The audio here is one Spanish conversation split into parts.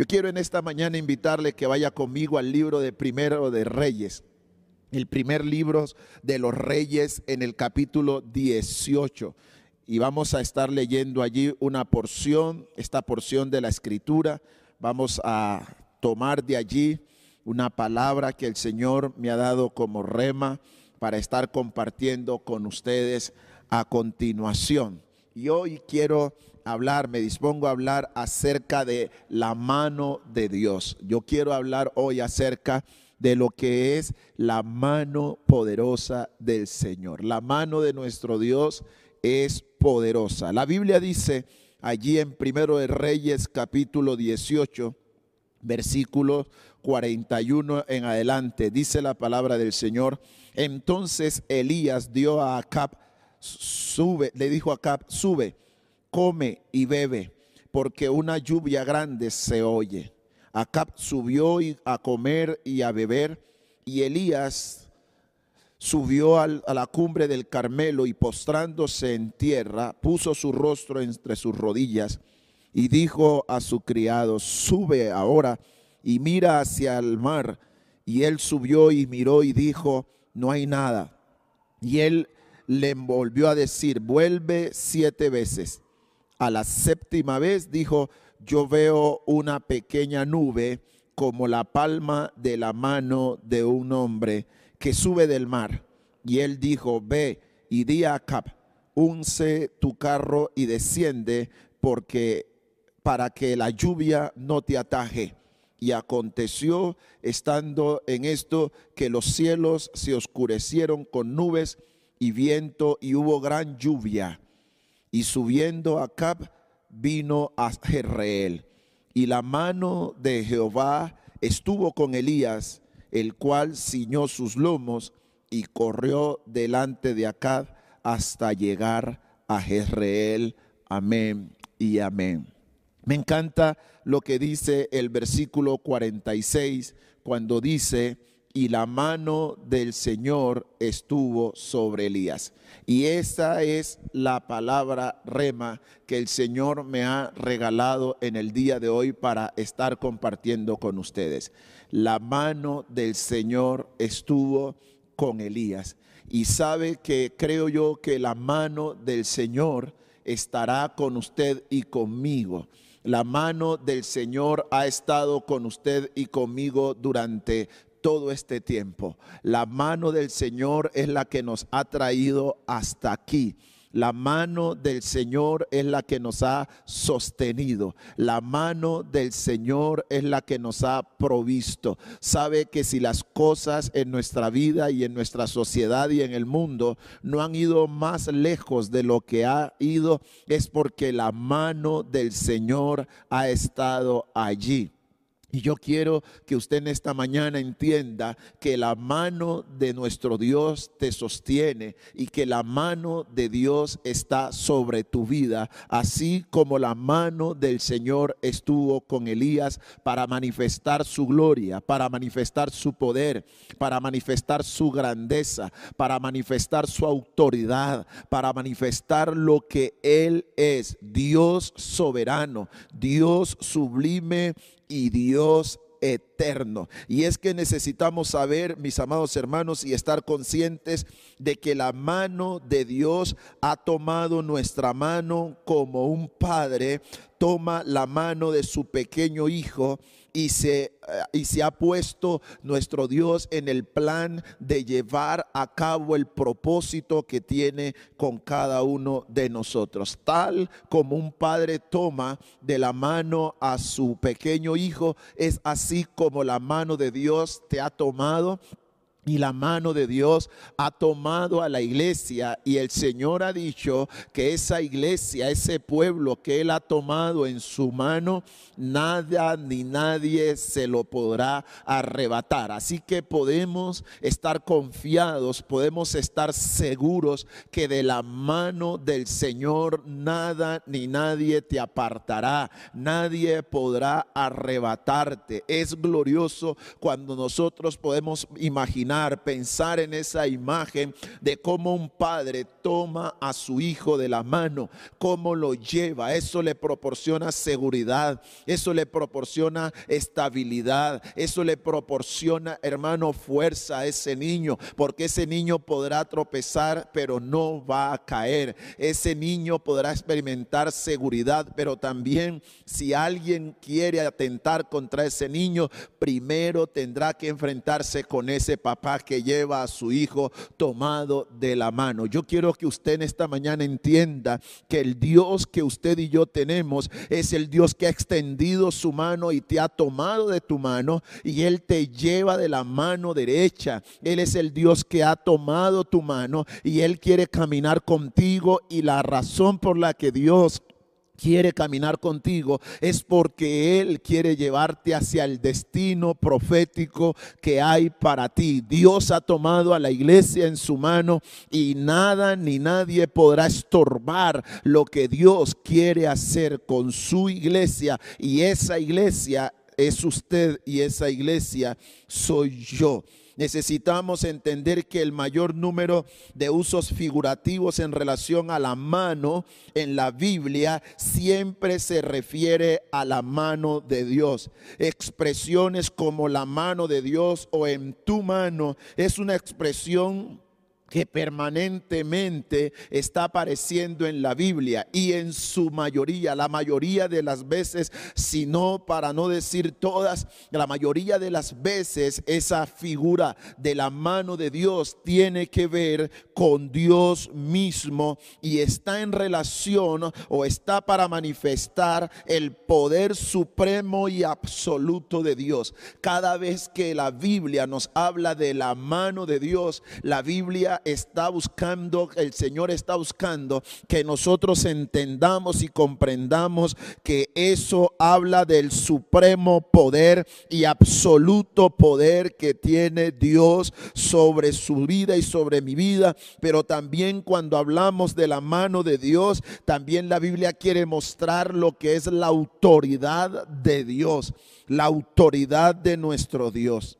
Yo quiero en esta mañana invitarle que vaya conmigo al libro de Primero de Reyes, el primer libro de los Reyes en el capítulo 18. Y vamos a estar leyendo allí una porción, esta porción de la escritura. Vamos a tomar de allí una palabra que el Señor me ha dado como rema para estar compartiendo con ustedes a continuación. Y hoy quiero hablar, me dispongo a hablar acerca de la mano de Dios. Yo quiero hablar hoy acerca de lo que es la mano poderosa del Señor. La mano de nuestro Dios es poderosa. La Biblia dice allí en Primero de Reyes capítulo 18, versículo 41 en adelante, dice la palabra del Señor. Entonces Elías dio a Acab, sube, le dijo a Acab, sube, come y bebe, porque una lluvia grande se oye. Acab subió a comer y a beber, y Elías subió a la cumbre del Carmelo y postrándose en tierra, puso su rostro entre sus rodillas y dijo a su criado, sube ahora y mira hacia el mar. Y él subió y miró y dijo, no hay nada. Y él le volvió a decir, vuelve siete veces. A la séptima vez dijo, yo veo una pequeña nube como la palma de la mano de un hombre que sube del mar. Y él dijo, ve y di a Cap, unce tu carro y desciende porque para que la lluvia no te ataje. Y aconteció, estando en esto, que los cielos se oscurecieron con nubes y viento y hubo gran lluvia. Y subiendo a Cap, vino a Jezreel. Y la mano de Jehová estuvo con Elías, el cual ciñó sus lomos y corrió delante de Acab hasta llegar a Jezreel. Amén y amén. Me encanta lo que dice el versículo 46 cuando dice, y la mano del Señor estuvo sobre Elías. Y esa es la palabra rema que el Señor me ha regalado en el día de hoy para estar compartiendo con ustedes. La mano del Señor estuvo con Elías. Y sabe que creo yo que la mano del Señor estará con usted y conmigo. La mano del Señor ha estado con usted y conmigo durante todo este tiempo. La mano del Señor es la que nos ha traído hasta aquí. La mano del Señor es la que nos ha sostenido. La mano del Señor es la que nos ha provisto. Sabe que si las cosas en nuestra vida y en nuestra sociedad y en el mundo no han ido más lejos de lo que ha ido, es porque la mano del Señor ha estado allí. Y yo quiero que usted en esta mañana entienda que la mano de nuestro Dios te sostiene y que la mano de Dios está sobre tu vida, así como la mano del Señor estuvo con Elías para manifestar su gloria, para manifestar su poder, para manifestar su grandeza, para manifestar su autoridad, para manifestar lo que Él es, Dios soberano, Dios sublime y Dios eterno. Y es que necesitamos saber, mis amados hermanos, y estar conscientes de que la mano de Dios ha tomado nuestra mano como un padre toma la mano de su pequeño hijo y se, eh, y se ha puesto nuestro Dios en el plan de llevar a cabo el propósito que tiene con cada uno de nosotros. Tal como un padre toma de la mano a su pequeño hijo, es así como la mano de Dios te ha tomado y la mano de Dios ha tomado a la iglesia y el Señor ha dicho que esa iglesia, ese pueblo que Él ha tomado en su mano, nada ni nadie se lo podrá arrebatar. Así que podemos estar confiados, podemos estar seguros que de la mano del Señor nada ni nadie te apartará, nadie podrá arrebatarte. Es glorioso cuando nosotros podemos imaginar pensar en esa imagen de cómo un padre toma a su hijo de la mano, cómo lo lleva. Eso le proporciona seguridad, eso le proporciona estabilidad, eso le proporciona, hermano, fuerza a ese niño, porque ese niño podrá tropezar, pero no va a caer. Ese niño podrá experimentar seguridad, pero también si alguien quiere atentar contra ese niño, primero tendrá que enfrentarse con ese papá que lleva a su hijo tomado de la mano. Yo quiero que usted en esta mañana entienda que el Dios que usted y yo tenemos es el Dios que ha extendido su mano y te ha tomado de tu mano y Él te lleva de la mano derecha. Él es el Dios que ha tomado tu mano y Él quiere caminar contigo y la razón por la que Dios quiere caminar contigo es porque Él quiere llevarte hacia el destino profético que hay para ti. Dios ha tomado a la iglesia en su mano y nada ni nadie podrá estorbar lo que Dios quiere hacer con su iglesia y esa iglesia es usted y esa iglesia soy yo. Necesitamos entender que el mayor número de usos figurativos en relación a la mano en la Biblia siempre se refiere a la mano de Dios. Expresiones como la mano de Dios o en tu mano es una expresión que permanentemente está apareciendo en la Biblia y en su mayoría, la mayoría de las veces, si no para no decir todas, la mayoría de las veces esa figura de la mano de Dios tiene que ver con Dios mismo y está en relación o está para manifestar el poder supremo y absoluto de Dios. Cada vez que la Biblia nos habla de la mano de Dios, la Biblia está buscando, el Señor está buscando que nosotros entendamos y comprendamos que eso habla del supremo poder y absoluto poder que tiene Dios sobre su vida y sobre mi vida. Pero también cuando hablamos de la mano de Dios, también la Biblia quiere mostrar lo que es la autoridad de Dios, la autoridad de nuestro Dios.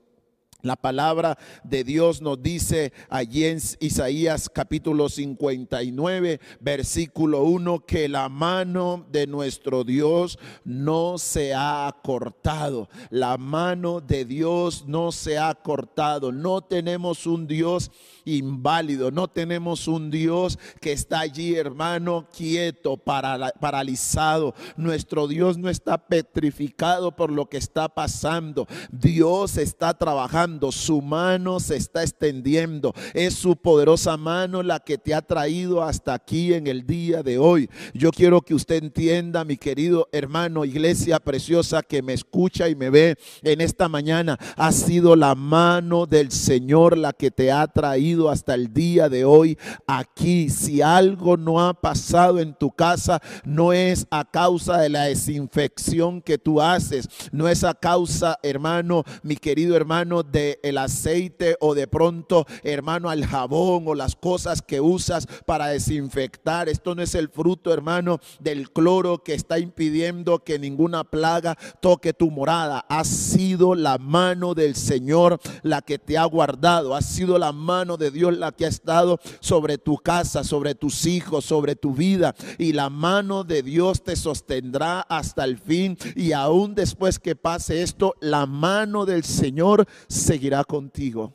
La palabra de Dios nos dice allí en Isaías capítulo 59, versículo 1, que la mano de nuestro Dios no se ha cortado. La mano de Dios no se ha cortado. No tenemos un Dios inválido. No tenemos un Dios que está allí, hermano, quieto, paralizado. Nuestro Dios no está petrificado por lo que está pasando. Dios está trabajando, su mano se está extendiendo. Es su poderosa mano la que te ha traído hasta aquí en el día de hoy. Yo quiero que usted entienda, mi querido hermano, iglesia preciosa que me escucha y me ve en esta mañana, ha sido la mano del Señor la que te ha traído hasta el día de hoy aquí. Si algo no ha pasado en tu casa, no es a causa de la desinfección que tú haces, no es a causa, hermano, mi querido hermano, de el aceite o de pronto, hermano, al jabón o las cosas que usas para desinfectar. Esto no es el fruto, hermano, del cloro que está impidiendo que ninguna plaga toque tu morada. Ha sido la mano del Señor la que te ha guardado, ha sido la mano de Dios la que ha estado sobre tu casa, sobre tus hijos, sobre tu vida. Y la mano de Dios te sostendrá hasta el fin. Y aún después que pase esto, la mano del Señor seguirá contigo.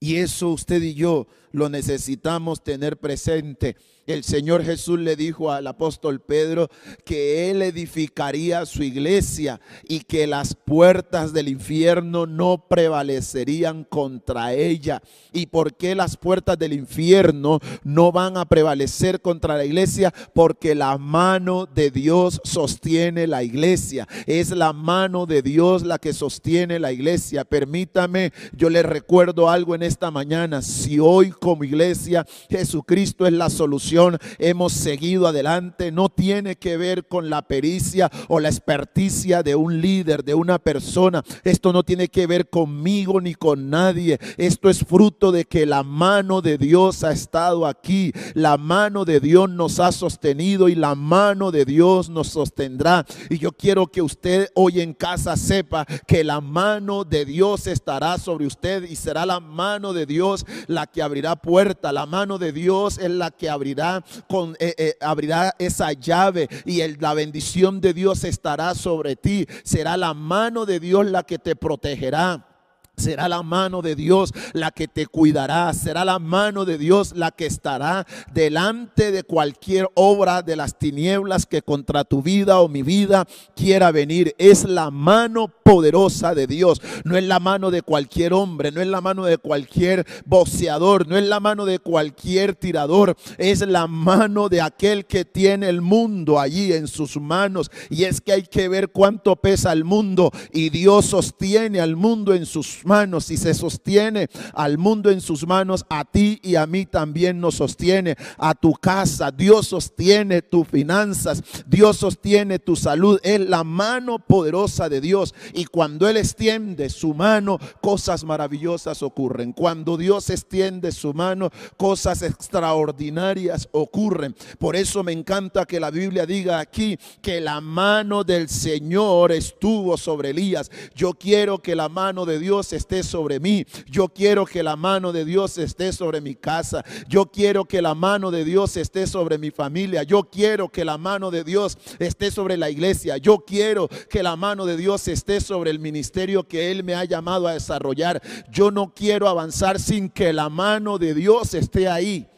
Y eso usted y yo lo necesitamos tener presente el Señor Jesús le dijo al apóstol Pedro que él edificaría su iglesia y que las puertas del infierno no prevalecerían contra ella. ¿Y por qué las puertas del infierno no van a prevalecer contra la iglesia? Porque la mano de Dios sostiene la iglesia. Es la mano de Dios la que sostiene la iglesia. Permítame, yo le recuerdo algo en esta mañana. Si hoy como iglesia. Jesucristo es la solución. Hemos seguido adelante. No tiene que ver con la pericia o la experticia de un líder, de una persona. Esto no tiene que ver conmigo ni con nadie. Esto es fruto de que la mano de Dios ha estado aquí. La mano de Dios nos ha sostenido y la mano de Dios nos sostendrá. Y yo quiero que usted hoy en casa sepa que la mano de Dios estará sobre usted y será la mano de Dios la que abrirá puerta. La mano de Dios es la que abrirá con eh, eh, abrirá esa llave y la bendición de Dios estará sobre ti. Será la mano de Dios la que te protegerá. Será la mano de Dios la que te cuidará. Será la mano de Dios la que estará delante de cualquier obra de las tinieblas que contra tu vida o mi vida quiera venir. Es la mano poderosa de Dios. No es la mano de cualquier hombre, no es la mano de cualquier boceador, no es la mano de cualquier tirador. Es la mano de aquel que tiene el mundo allí en sus manos. Y es que hay que ver cuánto pesa el mundo. Y Dios sostiene al mundo en sus manos y se sostiene al mundo en sus manos, a ti y a mí también nos sostiene, a tu casa, Dios sostiene tus finanzas, Dios sostiene tu salud, es la mano poderosa de Dios y cuando Él extiende su mano, cosas maravillosas ocurren. Cuando Dios extiende su mano, cosas extraordinarias ocurren. Por eso me encanta que la Biblia diga aquí que la mano del Señor estuvo sobre Elías. Yo quiero que la mano de Dios esté sobre mí. Yo quiero que la mano de Dios esté sobre mi casa. Yo quiero que la mano de Dios esté sobre mi familia. Yo quiero que la mano de Dios esté sobre la iglesia. Yo quiero que la mano de Dios esté sobre el ministerio que Él me ha llamado a desarrollar. Yo no quiero avanzar sin que la mano de Dios esté ahí.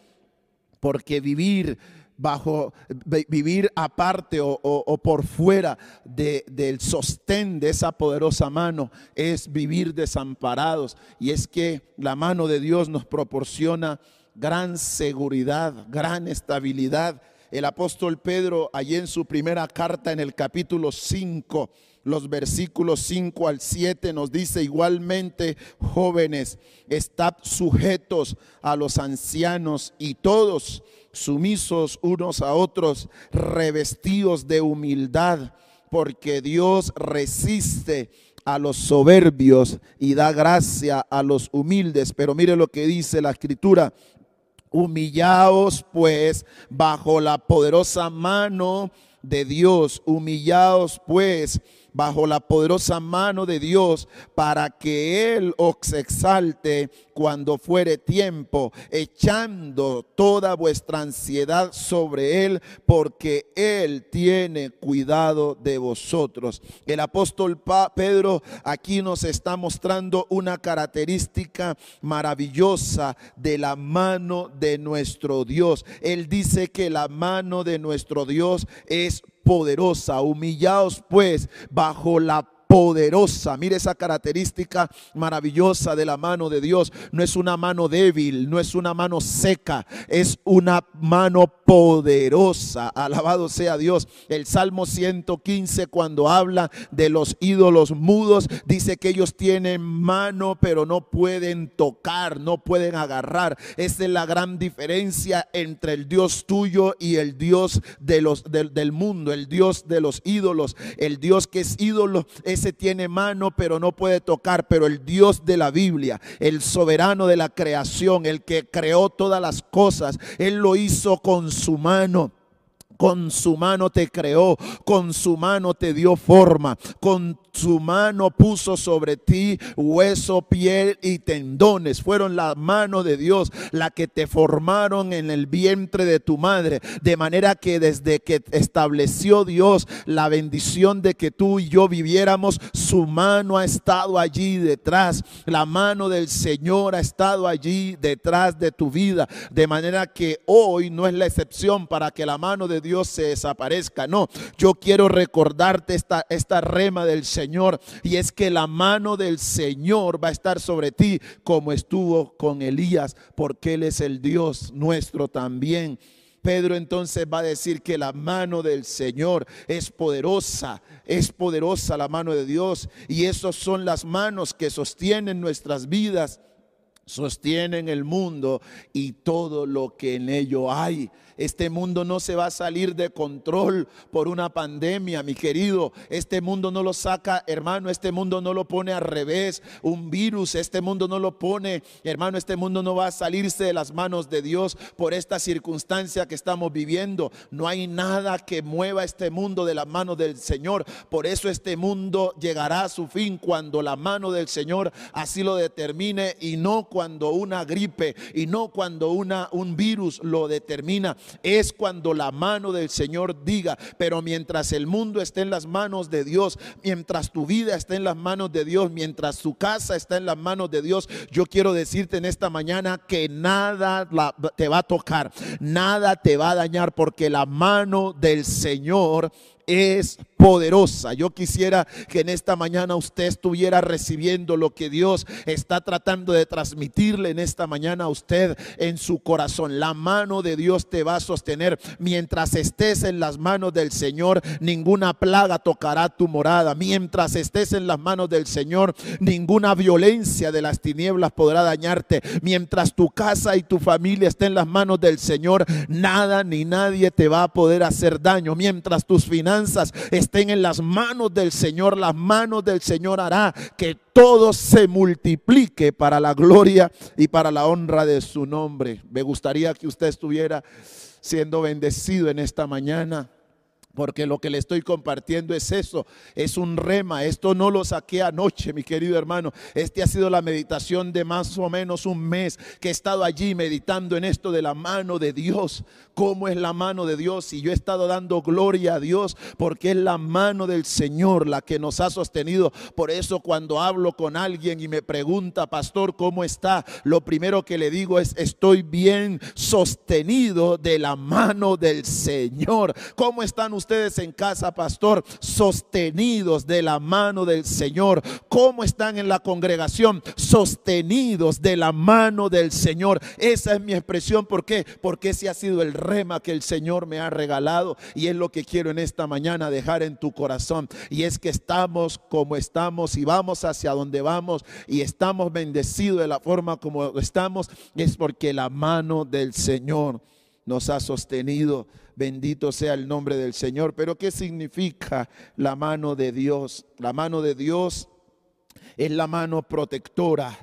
Porque vivir bajo vivir aparte o, por fuera del sostén de esa poderosa mano es vivir desamparados. Y es que la mano de Dios nos proporciona gran seguridad, gran estabilidad. El apóstol Pedro, allí en su primera carta, en el capítulo 5, los versículos 5 al 7 nos dice igualmente, jóvenes, estad sujetos a los ancianos y todos sumisos unos a otros, revestidos de humildad, porque Dios resiste a los soberbios y da gracia a los humildes. Pero mire lo que dice la escritura. Humillaos pues bajo la poderosa mano de Dios. Humillaos pues bajo la poderosa mano de Dios para que Él os exalte cuando fuere tiempo, echando toda vuestra ansiedad sobre Él, porque Él tiene cuidado de vosotros. El apóstol Pedro aquí nos está mostrando una característica maravillosa de la mano de nuestro Dios. Él dice que la mano de nuestro Dios es poderosa. Humillaos pues bajo la poderosa. Mire esa característica maravillosa de la mano de Dios. No es una mano débil, no es una mano seca, es una mano poderosa. Alabado sea Dios. El Salmo 115 cuando habla de los ídolos mudos, dice que ellos tienen mano pero no pueden tocar, no pueden agarrar. Esa es la gran diferencia entre el Dios tuyo y el Dios de los, del, mundo, el Dios de los ídolos. El Dios que es ídolo es se tiene mano pero no puede tocar, pero el Dios de la Biblia, el soberano de la creación, el que creó todas las cosas, Él lo hizo con su mano. Con su mano te creó, con su mano te dio forma, con su mano puso sobre ti hueso, piel y tendones. Fueron la mano de Dios la que te formaron en el vientre de tu madre. De manera que desde que estableció Dios la bendición de que tú y yo viviéramos, su mano ha estado allí detrás. La mano del Señor ha estado allí detrás de tu vida. De manera que hoy no es la excepción para que la mano de Dios se desaparezca. No, yo quiero recordarte esta, esta rema del Señor. Y es que la mano del Señor va a estar sobre ti como estuvo con Elías, porque Él es el Dios nuestro también. Pedro entonces va a decir que la mano del Señor es poderosa, es poderosa la mano de Dios. Y esas son las manos que sostienen nuestras vidas sostienen el mundo y todo lo que en ello hay. Este mundo no se va a salir de control por una pandemia, mi querido. Este mundo no lo saca, hermano, este mundo no lo pone al revés. Un virus, este mundo no lo pone, hermano, este mundo no va a salirse de las manos de Dios por esta circunstancia que estamos viviendo. No hay nada que mueva este mundo de la mano del Señor. Por eso este mundo llegará a su fin cuando la mano del Señor así lo determine y no cuando una gripe y no cuando una, un virus lo determina es cuando la mano del Señor diga, pero mientras el mundo esté en las manos de Dios, mientras tu vida esté en las manos de Dios, mientras tu casa está en las manos de Dios, yo quiero decirte en esta mañana que nada te va a tocar, nada te va a dañar, porque la mano del Señor es poderosa. Yo quisiera que en esta mañana usted estuviera recibiendo lo que Dios está tratando de transmitirle en esta mañana a usted en su corazón. La mano de Dios te va a sostener. Mientras estés en las manos del Señor, ninguna plaga tocará tu morada. Mientras estés en las manos del Señor, ninguna violencia de las tinieblas podrá dañarte. Mientras tu casa y tu familia estén en las manos del Señor, nada ni nadie te va a poder hacer daño. Mientras tus finanzas estén en las manos del Señor, las manos del Señor hará que todo se multiplique para la gloria y para la honra de su nombre. Me gustaría que usted estuviera siendo bendecido en esta mañana porque lo que le estoy compartiendo es eso, es un rema. Esto no lo saqué anoche, mi querido hermano. Este ha sido la meditación de más o menos un mes que he estado allí meditando en esto de la mano de Dios. ¿Cómo es la mano de Dios? Y yo he estado dando gloria a Dios porque es la mano del Señor la que nos ha sostenido. Por eso cuando hablo con alguien y me pregunta, pastor, ¿cómo está? Lo primero que le digo es, estoy bien sostenido de la mano del Señor. ¿Cómo están ustedes? Ustedes en casa, pastor, sostenidos de la mano del Señor? ¿Cómo están en la congregación? Sostenidos de la mano del Señor. Esa es mi expresión. ¿Por qué? Porque ese ha sido el rema que el Señor me ha regalado y es lo que quiero en esta mañana dejar en tu corazón. Y es que estamos como estamos y vamos hacia donde vamos y estamos bendecidos de la forma como estamos. Es porque la mano del Señor nos ha sostenido. Bendito sea el nombre del Señor. Pero ¿qué significa la mano de Dios? La mano de Dios es la mano protectora.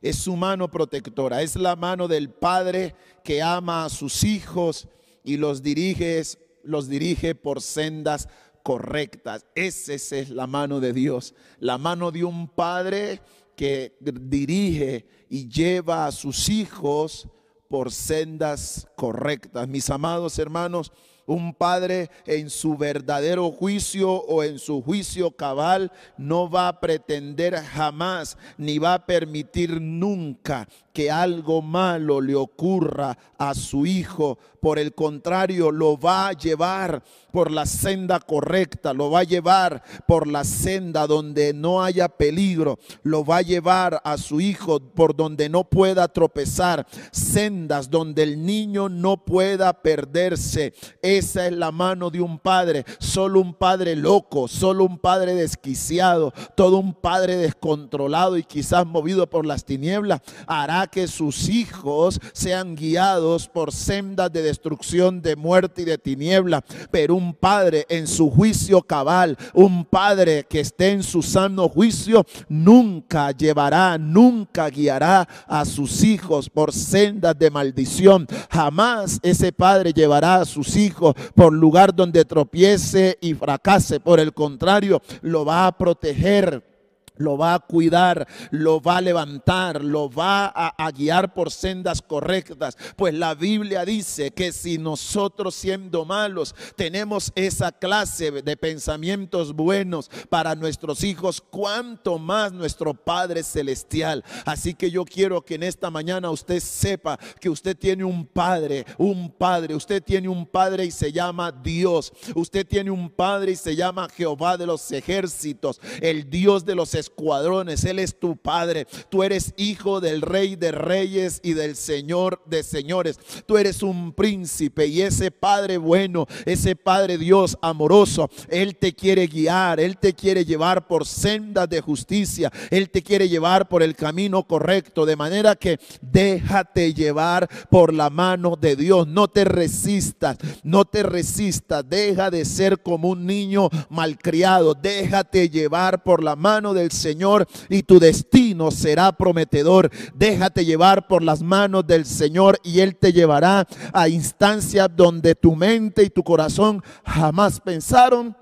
Es su mano protectora. Es la mano del Padre que ama a sus hijos y los dirige, los dirige por sendas correctas. Esa es la mano de Dios. La mano de un Padre que dirige y lleva a sus hijos por sendas correctas. Mis amados hermanos, un padre en su verdadero juicio o en su juicio cabal no va a pretender jamás ni va a permitir nunca que algo malo le ocurra a su hijo. Por el contrario, lo va a llevar por la senda correcta, lo va a llevar por la senda donde no haya peligro, lo va a llevar a su hijo por donde no pueda tropezar, sendas donde el niño no pueda perderse. Esa es la mano de un padre, solo un padre loco, solo un padre desquiciado, todo un padre descontrolado y quizás movido por las tinieblas hará que sus hijos sean guiados por sendas de destrucción, de muerte y de tiniebla. Pero un padre en su juicio cabal, un padre que esté en su sano juicio, nunca llevará, nunca guiará a sus hijos por sendas de maldición. Jamás ese padre llevará a sus hijos por lugar donde tropiece y fracase. Por el contrario, lo va a proteger lo va a cuidar, lo va a levantar, lo va a, guiar por sendas correctas. Pues la Biblia dice que si nosotros siendo malos tenemos esa clase de pensamientos buenos para nuestros hijos, cuánto más nuestro Padre Celestial. Así que yo quiero que en esta mañana usted sepa que usted tiene un Padre, un Padre, usted tiene un Padre y se llama Dios. Usted tiene un Padre y se llama Jehová de los ejércitos, el Dios de los ejércitos escuadrones. Él es tu Padre. Tú eres hijo del Rey de Reyes y del Señor de Señores. Tú eres un príncipe y ese Padre bueno, ese Padre Dios amoroso, Él te quiere guiar, Él te quiere llevar por sendas de justicia, Él te quiere llevar por el camino correcto, de manera que déjate llevar por la mano de Dios. No te resistas, no te resistas, deja de ser como un niño malcriado, déjate llevar por la mano del Señor y tu destino será prometedor. Déjate llevar por las manos del Señor y Él te llevará a instancias donde tu mente y tu corazón jamás pensaron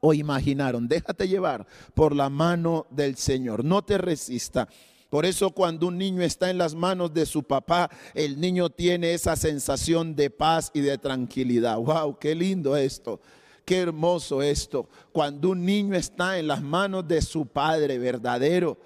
o imaginaron. Déjate llevar por la mano del Señor. No te resista. Por eso cuando un niño está en las manos de su papá, el niño tiene esa sensación de paz y de tranquilidad. ¡Wow! ¡Qué lindo esto! Qué hermoso esto. Cuando un niño está en las manos de su padre verdadero,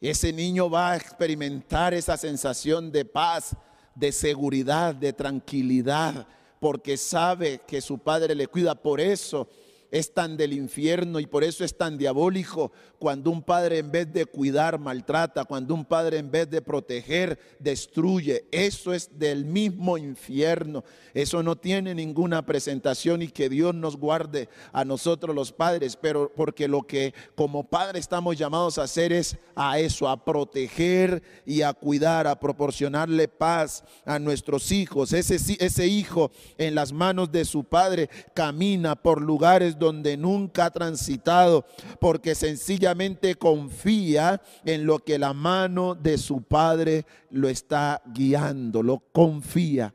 ese niño va a experimentar esa sensación de paz, de seguridad, de tranquilidad, porque sabe que su padre le cuida. Por eso es tan del infierno y por eso es tan diabólico cuando un padre en vez de cuidar maltrata, cuando un padre en vez de proteger destruye. Eso es del mismo infierno. Eso no tiene ninguna presentación y que Dios nos guarde a nosotros los padres, pero porque lo que como padre estamos llamados a hacer es a eso, a proteger y a cuidar, a proporcionarle paz a nuestros hijos. Ese, ese hijo en las manos de su padre camina por lugares donde nunca ha transitado, porque sencillamente confía en lo que la mano de su padre lo está guiando, lo confía,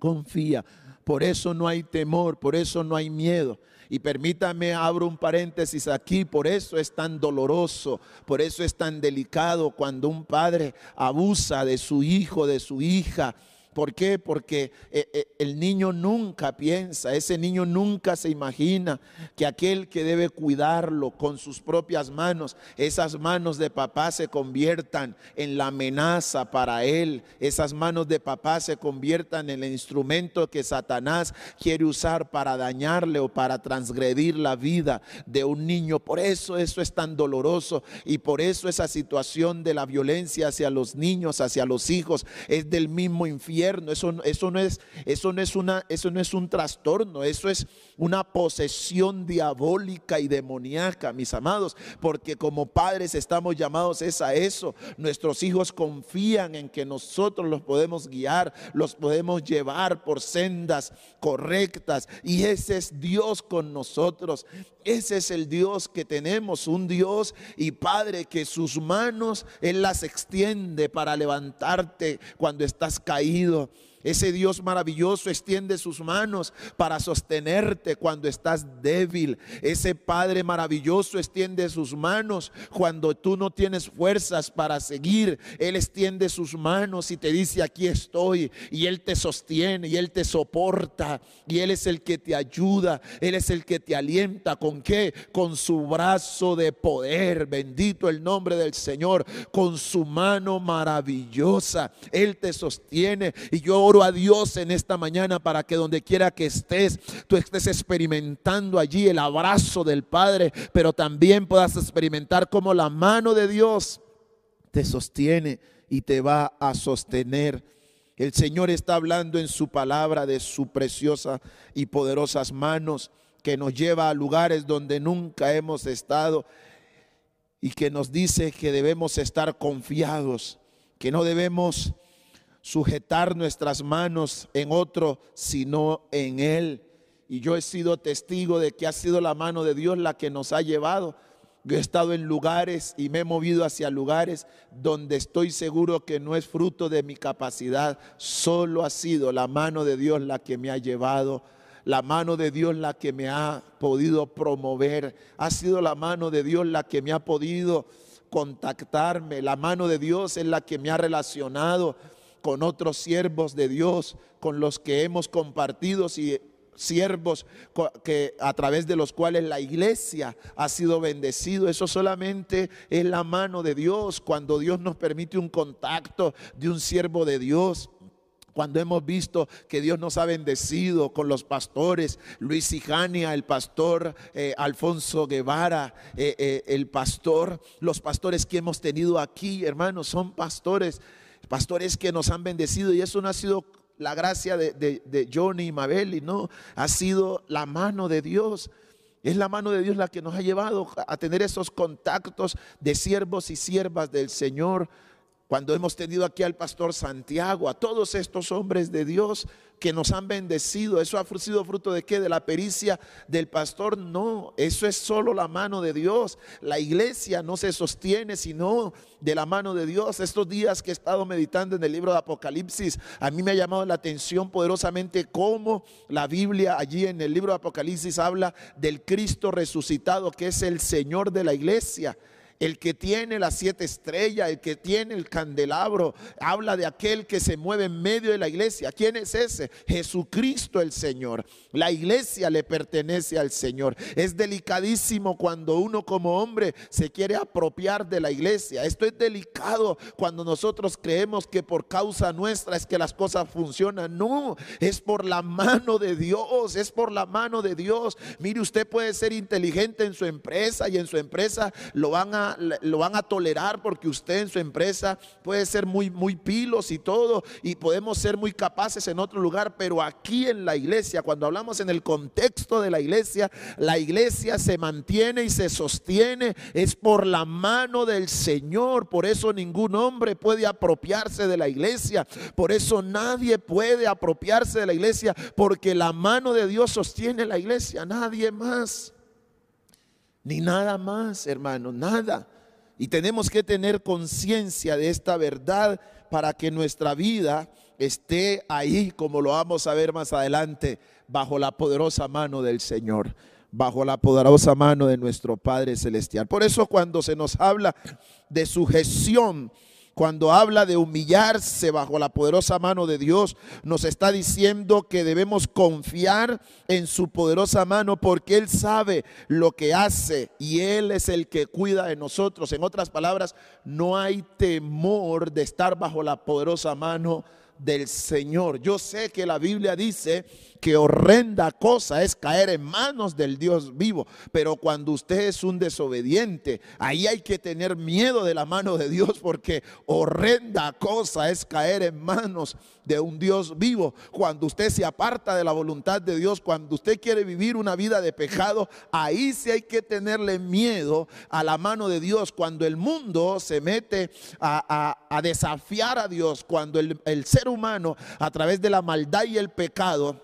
confía. Por eso no hay temor, por eso no hay miedo. Y permítame, abro un paréntesis aquí, por eso es tan doloroso, por eso es tan delicado cuando un padre abusa de su hijo, de su hija, ¿Por qué? Porque eh, eh, el niño nunca piensa, ese niño nunca se imagina que aquel que debe cuidarlo con sus propias manos, esas manos de papá se conviertan en la amenaza para él, esas manos de papá se conviertan en el instrumento que Satanás quiere usar para dañarle o para transgredir la vida de un niño. Por eso eso es tan doloroso y por eso esa situación de la violencia hacia los niños, hacia los hijos, es del mismo infierno eso, eso, no es, eso, no es una, eso no es un trastorno, eso es una posesión diabólica y demoníaca, mis amados, porque como padres estamos llamados es a eso. Nuestros hijos confían en que nosotros los podemos guiar, los podemos llevar por sendas correctas y ese es Dios con nosotros. Ese es el Dios que tenemos, un Dios y Padre que sus manos Él las extiende para levantarte cuando estás caído rápido ese Dios maravilloso extiende sus manos para sostenerte cuando estás débil. Ese Padre maravilloso extiende sus manos cuando tú no tienes fuerzas para seguir. Él extiende sus manos y te dice, aquí estoy. Y Él te sostiene y Él te soporta. Y Él es el que te ayuda. Él es el que te alienta. ¿Con qué? Con su brazo de poder. Bendito el nombre del Señor. Con su mano maravillosa. Él te sostiene. Y yo a Dios en esta mañana para que donde quiera que estés, tú estés experimentando allí el abrazo del Padre, pero también puedas experimentar como la mano de Dios te sostiene y te va a sostener. El Señor está hablando en su palabra de su preciosa y poderosas manos que nos lleva a lugares donde nunca hemos estado y que nos dice que debemos estar confiados, que no debemos sujetar nuestras manos en otro, sino en Él. Y yo he sido testigo de que ha sido la mano de Dios la que nos ha llevado. Yo he estado en lugares y me he movido hacia lugares donde estoy seguro que no es fruto de mi capacidad, solo ha sido la mano de Dios la que me ha llevado, la mano de Dios la que me ha podido promover, ha sido la mano de Dios la que me ha podido contactarme, la mano de Dios es la que me ha relacionado con otros siervos de Dios, con los que hemos compartido y siervos que a través de los cuales la iglesia ha sido bendecido. Eso solamente es la mano de Dios cuando Dios nos permite un contacto de un siervo de Dios Cuando hemos visto que Dios nos ha bendecido con los pastores, Luis Ijania, el pastor eh, Alfonso Guevara, eh, eh, el pastor, los pastores que hemos tenido aquí, hermanos, son pastores, pastores que nos han bendecido y eso no ha sido la gracia de, Johnny y Mabel, y no, ha sido la mano de Dios. Es la mano de Dios la que nos ha llevado a tener esos contactos de siervos y siervas del Señor cuando hemos tenido aquí al pastor Santiago, a todos estos hombres de Dios que nos han bendecido, ¿eso ha sido fruto de qué? ¿De la pericia del pastor? No, eso es solo la mano de Dios. La iglesia no se sostiene sino de la mano de Dios. Estos días que he estado meditando en el libro de Apocalipsis, a mí me ha llamado la atención poderosamente cómo la Biblia allí en el libro de Apocalipsis habla del Cristo resucitado, que es el Señor de la iglesia el que tiene las siete estrellas, el que tiene el candelabro, habla de aquel que se mueve en medio de la iglesia. ¿Quién es ese? Jesucristo el Señor. La iglesia le pertenece al Señor. Es delicadísimo cuando uno como hombre se quiere apropiar de la iglesia. Esto es delicado cuando nosotros creemos que por causa nuestra es que las cosas funcionan. No, es por la mano de Dios, es por la mano de Dios. Mire, usted puede ser inteligente en su empresa y en su empresa lo van lo van a tolerar porque usted en su empresa puede ser muy, muy pilos y todo, y podemos ser muy capaces en otro lugar, pero aquí en la iglesia, cuando hablamos en el contexto de la iglesia, la iglesia se mantiene y se sostiene, es por la mano del Señor, por eso ningún hombre puede apropiarse de la iglesia, por eso nadie puede apropiarse de la iglesia, porque la mano de Dios sostiene la iglesia, nadie más ni nada más, hermano, nada. Y tenemos que tener conciencia de esta verdad para que nuestra vida esté ahí, como lo vamos a ver más adelante, bajo la poderosa mano del Señor, bajo la poderosa mano de nuestro Padre Celestial. Por eso cuando se nos habla de sujeción, cuando habla de humillarse bajo la poderosa mano de Dios, nos está diciendo que debemos confiar en su poderosa mano porque Él sabe lo que hace y Él es el que cuida de nosotros. En otras palabras, no hay temor de estar bajo la poderosa mano del Señor. Yo sé que la Biblia dice que horrenda cosa es caer en manos del Dios vivo, pero cuando usted es un desobediente, ahí hay que tener miedo de la mano de Dios porque horrenda cosa es caer en manos de un Dios vivo. Cuando usted se aparta de la voluntad de Dios, cuando usted quiere vivir una vida de pecado, ahí sí hay que tenerle miedo a la mano de Dios. Cuando el mundo se mete a, desafiar a Dios, cuando el, el ser humano a través de la maldad y el pecado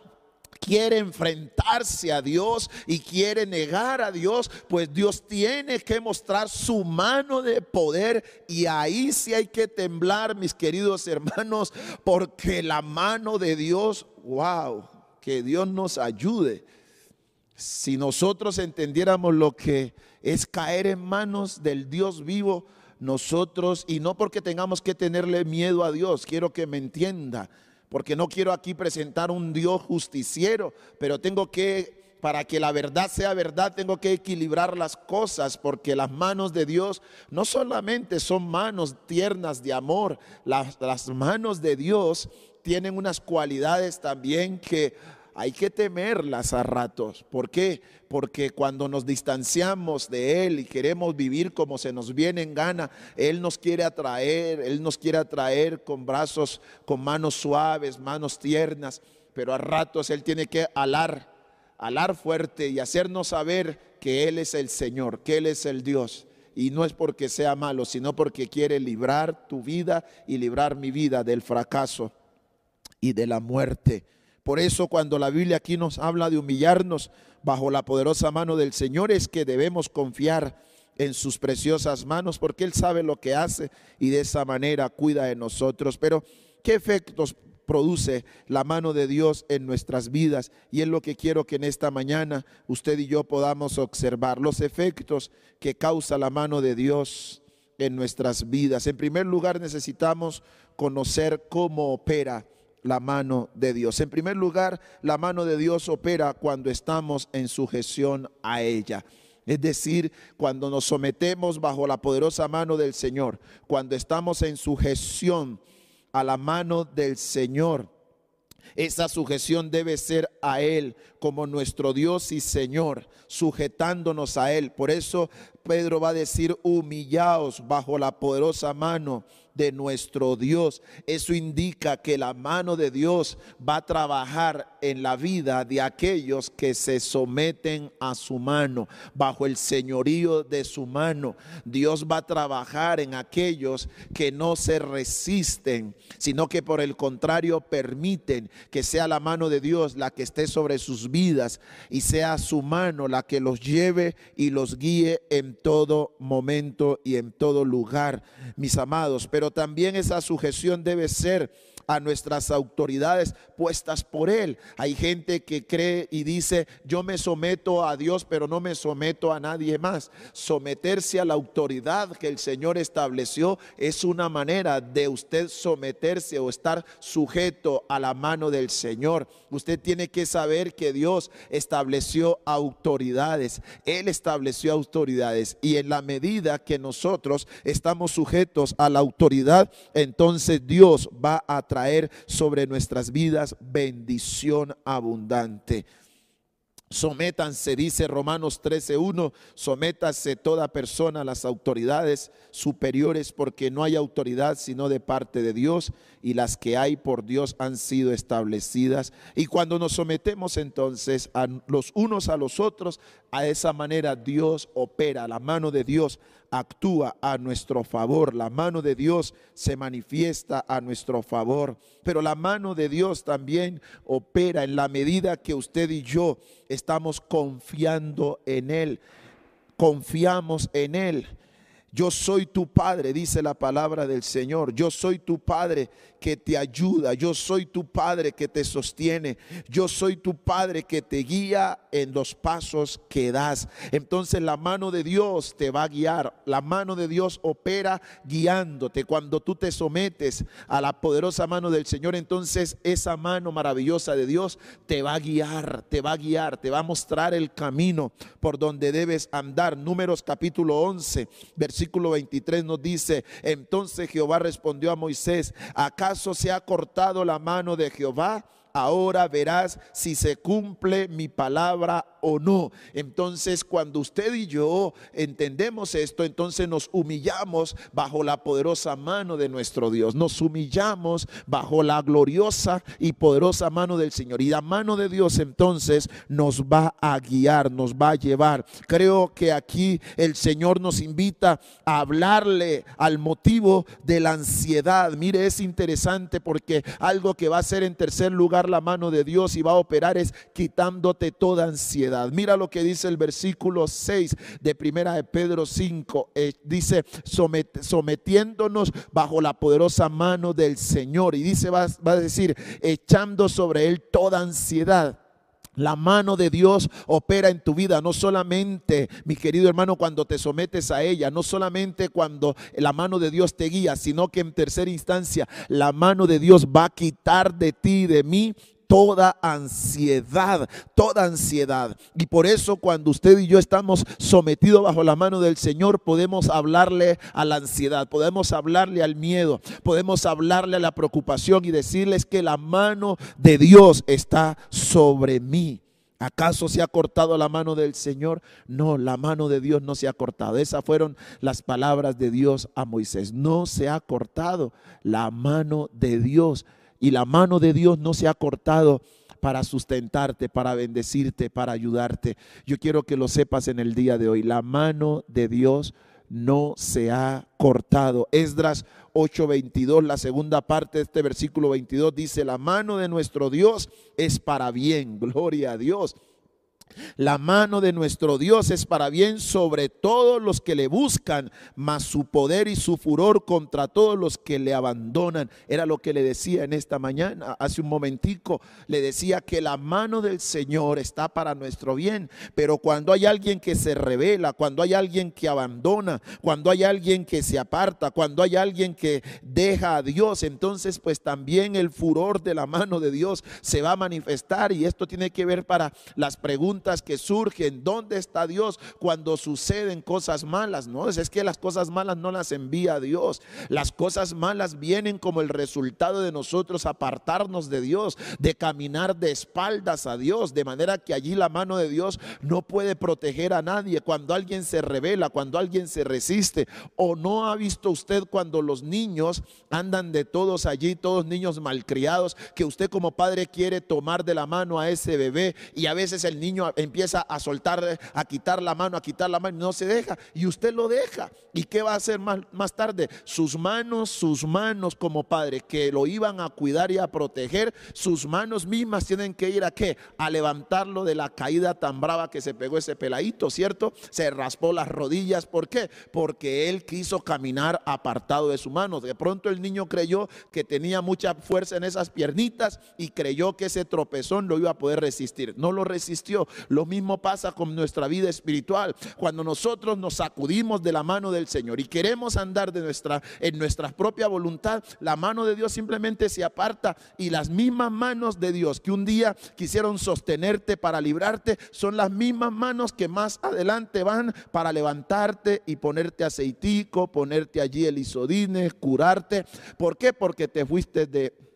quiere enfrentarse a Dios y quiere negar a Dios, pues Dios tiene que mostrar su mano de poder y ahí sí hay que temblar, mis queridos hermanos, porque la mano de Dios, wow, que Dios nos ayude. Si nosotros entendiéramos lo que es caer en manos del Dios vivo, nosotros, y no porque tengamos que tenerle miedo a Dios, quiero que me entienda, porque no quiero aquí presentar un Dios justiciero, pero tengo que, para que la verdad sea verdad, tengo que equilibrar las cosas, porque las manos de Dios no solamente son manos tiernas de amor, las, manos de Dios tienen unas cualidades también que hay que temerlas a ratos. ¿Por qué? Porque cuando nos distanciamos de Él y queremos vivir como se nos viene en gana, Él nos quiere atraer, Él nos quiere atraer con brazos, con manos suaves, manos tiernas, pero a ratos Él tiene que alar, alar fuerte y hacernos saber que Él es el Señor, que Él es el Dios. Y no es porque sea malo, sino porque quiere librar tu vida y librar mi vida del fracaso y de la muerte. Por eso cuando la Biblia aquí nos habla de humillarnos bajo la poderosa mano del Señor es que debemos confiar en sus preciosas manos porque Él sabe lo que hace y de esa manera cuida de nosotros. Pero, ¿qué efectos produce la mano de Dios en nuestras vidas? Y es lo que quiero que en esta mañana usted y yo podamos observar, los efectos que causa la mano de Dios en nuestras vidas. En primer lugar, necesitamos conocer cómo opera la mano de Dios. En primer lugar, la mano de Dios opera cuando estamos en sujeción a ella. Es decir, cuando nos sometemos bajo la poderosa mano del Señor, cuando estamos en sujeción a la mano del Señor, Esa sujeción debe ser a Él como nuestro Dios y Señor, sujetándonos a Él. Por eso Pedro va a decir, humillaos bajo la poderosa mano de nuestro Dios. Eso indica que la mano de Dios va a trabajar en la vida de aquellos que se someten a su mano, bajo el señorío de su mano. Dios va a trabajar en aquellos que no se resisten, sino que por el contrario permiten que sea la mano de Dios la que esté sobre sus vidas y sea su mano la que los lleve y los guíe en todo momento y en todo lugar, mis amados. Pero también esa sujeción debe ser a nuestras autoridades puestas por Él. Hay gente que cree y dice, yo me someto a Dios, pero no me someto a nadie más. Someterse a la autoridad que el Señor estableció es una manera de usted someterse o estar sujeto a la mano del Señor. Usted tiene que saber que Dios estableció autoridades. Él estableció autoridades. Y en la medida que nosotros estamos sujetos a la autoridad, entonces Dios va a traer sobre nuestras vidas bendición abundante. Sométanse, dice Romanos 13:1, sométase toda persona a las autoridades superiores porque no hay autoridad sino de parte de Dios y las que hay por Dios han sido establecidas. Y cuando nos sometemos entonces a los unos a los otros, a esa manera Dios opera, la mano de Dios actúa a nuestro favor, la mano de Dios se manifiesta a nuestro favor, pero la mano de Dios también opera en la medida que usted y yo estamos confiando en Él, confiamos en Él. Yo soy tu Padre, dice la palabra del Señor. Yo soy tu Padre que te ayuda. Yo soy tu Padre que te sostiene. Yo soy tu Padre que te guía en los pasos que das. Entonces la mano de Dios te va a guiar. La mano de Dios opera guiándote. Cuando tú te sometes a la poderosa mano del Señor, entonces esa mano maravillosa de Dios te va a guiar, te va a guiar, te va a mostrar el camino por donde debes andar. Números capítulo 11, versículo 23 nos dice, entonces Jehová respondió a Moisés, ¿Acaso se ha cortado la mano de Jehová? Ahora verás si se cumple mi palabra o no. Entonces, cuando usted y yo entendemos esto, entonces nos humillamos bajo la poderosa mano de nuestro Dios. Nos humillamos bajo la gloriosa y poderosa mano del Señor. Y la mano de Dios entonces nos va a guiar, nos va a llevar. Creo que aquí el Señor nos invita a hablarle al motivo de la ansiedad. Mire, es interesante porque algo que va a ser en tercer lugar la mano de Dios y va a operar es quitándote toda ansiedad. Mira lo que dice el versículo 6 de Primera de Pedro 5. Eh, dice, sometiéndonos bajo la poderosa mano del Señor. Y dice, va, va a decir, echando sobre él toda ansiedad. La mano de Dios opera en tu vida, no solamente, mi querido hermano, cuando te sometes a ella, no solamente cuando la mano de Dios te guía, sino que en tercera instancia la mano de Dios va a quitar de ti, de mí, toda ansiedad, toda ansiedad. Y por eso cuando usted y yo estamos sometidos bajo la mano del Señor, podemos hablarle a la ansiedad, podemos hablarle al miedo, podemos hablarle a la preocupación y decirles que la mano de Dios está sobre mí. ¿Acaso se ha cortado la mano del Señor? No, la mano de Dios no se ha cortado. Esas fueron las palabras de Dios a Moisés. No se ha cortado la mano de Dios y la mano de Dios no se ha cortado para sustentarte, para bendecirte, para ayudarte. Yo quiero que lo sepas en el día de hoy. La mano de Dios no se ha cortado. Esdras 8:22, la segunda parte de este versículo 22 dice, la mano de nuestro Dios es para bien. Gloria a Dios. La mano de nuestro Dios es para bien sobre todos los que le buscan, mas su poder y su furor contra todos los que le abandonan. Era lo que le decía en esta mañana, hace un momentico, le decía que la mano del Señor está para nuestro bien, pero cuando hay alguien que se revela, cuando hay alguien que abandona, cuando hay alguien que se aparta, cuando hay alguien que deja a Dios, entonces pues también el furor de la mano de Dios se va a manifestar y esto tiene que ver para las preguntas preguntas que surgen. ¿Dónde está Dios cuando suceden cosas malas? No, es que las cosas malas no las envía Dios. Las cosas malas vienen como el resultado de nosotros apartarnos de Dios, de caminar de espaldas a Dios, de manera que allí la mano de Dios no puede proteger a nadie. Cuando alguien se revela, cuando alguien se resiste, o no ha visto usted cuando los niños andan de todos allí, todos niños malcriados, que usted como padre quiere tomar de la mano a ese bebé y a veces el niño empieza a soltar, a quitar la mano, a quitar la mano no se deja y usted lo deja. ¿Y qué va a hacer más, más tarde? Sus manos, sus manos como padre que lo iban a cuidar y a proteger, sus manos mismas tienen que ir a qué? A levantarlo de la caída tan brava que se pegó ese peladito, ¿cierto? Se raspó las rodillas, ¿por qué? Porque él quiso caminar apartado de su mano. De pronto el niño creyó que tenía mucha fuerza en esas piernitas y creyó que ese tropezón lo iba a poder resistir. No lo resistió. Lo mismo pasa con nuestra vida espiritual. Cuando nosotros nos sacudimos de la mano del Señor y queremos andar de nuestra, en nuestra propia voluntad, la mano de Dios simplemente se aparta y las mismas manos de Dios que un día quisieron sostenerte para librarte son las mismas manos que más adelante van para levantarte y ponerte aceitico, ponerte allí el isodine, curarte. ¿Por qué? Porque te fuiste de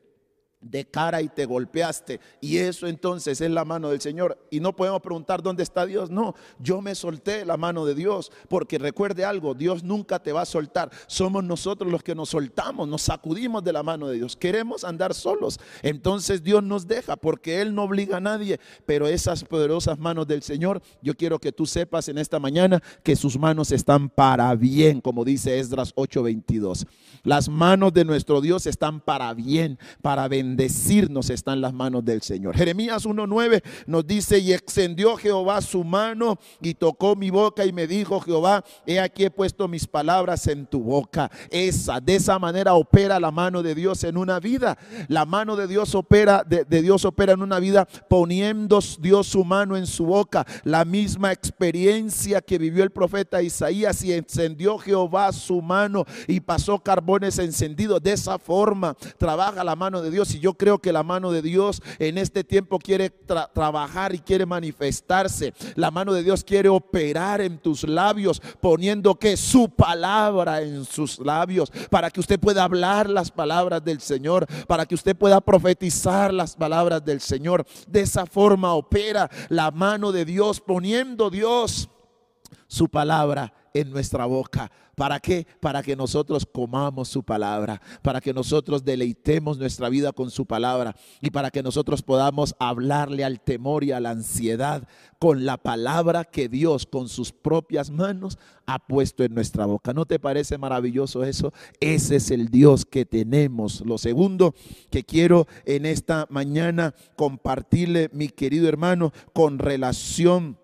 de cara y te golpeaste. Y eso entonces es la mano del Señor. Y no podemos preguntar dónde está Dios. No, yo me solté la mano de Dios. Porque recuerde algo, Dios nunca te va a soltar. Somos nosotros los que nos soltamos, nos sacudimos de la mano de Dios. Queremos andar solos. Entonces Dios nos deja porque Él no obliga a nadie. Pero esas poderosas manos del Señor, yo quiero que tú sepas en esta mañana que sus manos están para bien, como dice Esdras 8:22. Las manos de nuestro Dios están para bien, para bendecir decirnos está en las manos del Señor. Jeremías 1.9 nos dice, y extendió Jehová su mano y tocó mi boca y me dijo, Jehová, he aquí he puesto mis palabras en tu boca. Esa, de esa manera opera la mano de Dios en una vida. La mano de Dios opera, de, de Dios opera en una vida poniendo Dios su mano en su boca. La misma experiencia que vivió el profeta Isaías y encendió Jehová su mano y pasó carbones encendidos. De esa forma trabaja la mano de Dios. Y yo creo que la mano de Dios en este tiempo quiere trabajar y quiere manifestarse. La mano de Dios quiere operar en tus labios, poniendo que su palabra en sus labios, para que usted pueda hablar las palabras del Señor, para que usted pueda profetizar las palabras del Señor. De esa forma opera la mano de Dios, poniendo Dios su palabra en nuestra boca. ¿Para qué? Para que nosotros comamos su palabra, para que nosotros deleitemos nuestra vida con su palabra y para que nosotros podamos hablarle al temor y a la ansiedad con la palabra que Dios con sus propias manos ha puesto en nuestra boca. ¿No te parece maravilloso eso? Ese es el Dios que tenemos. Lo segundo que quiero en esta mañana compartirle, mi querido hermano, con relación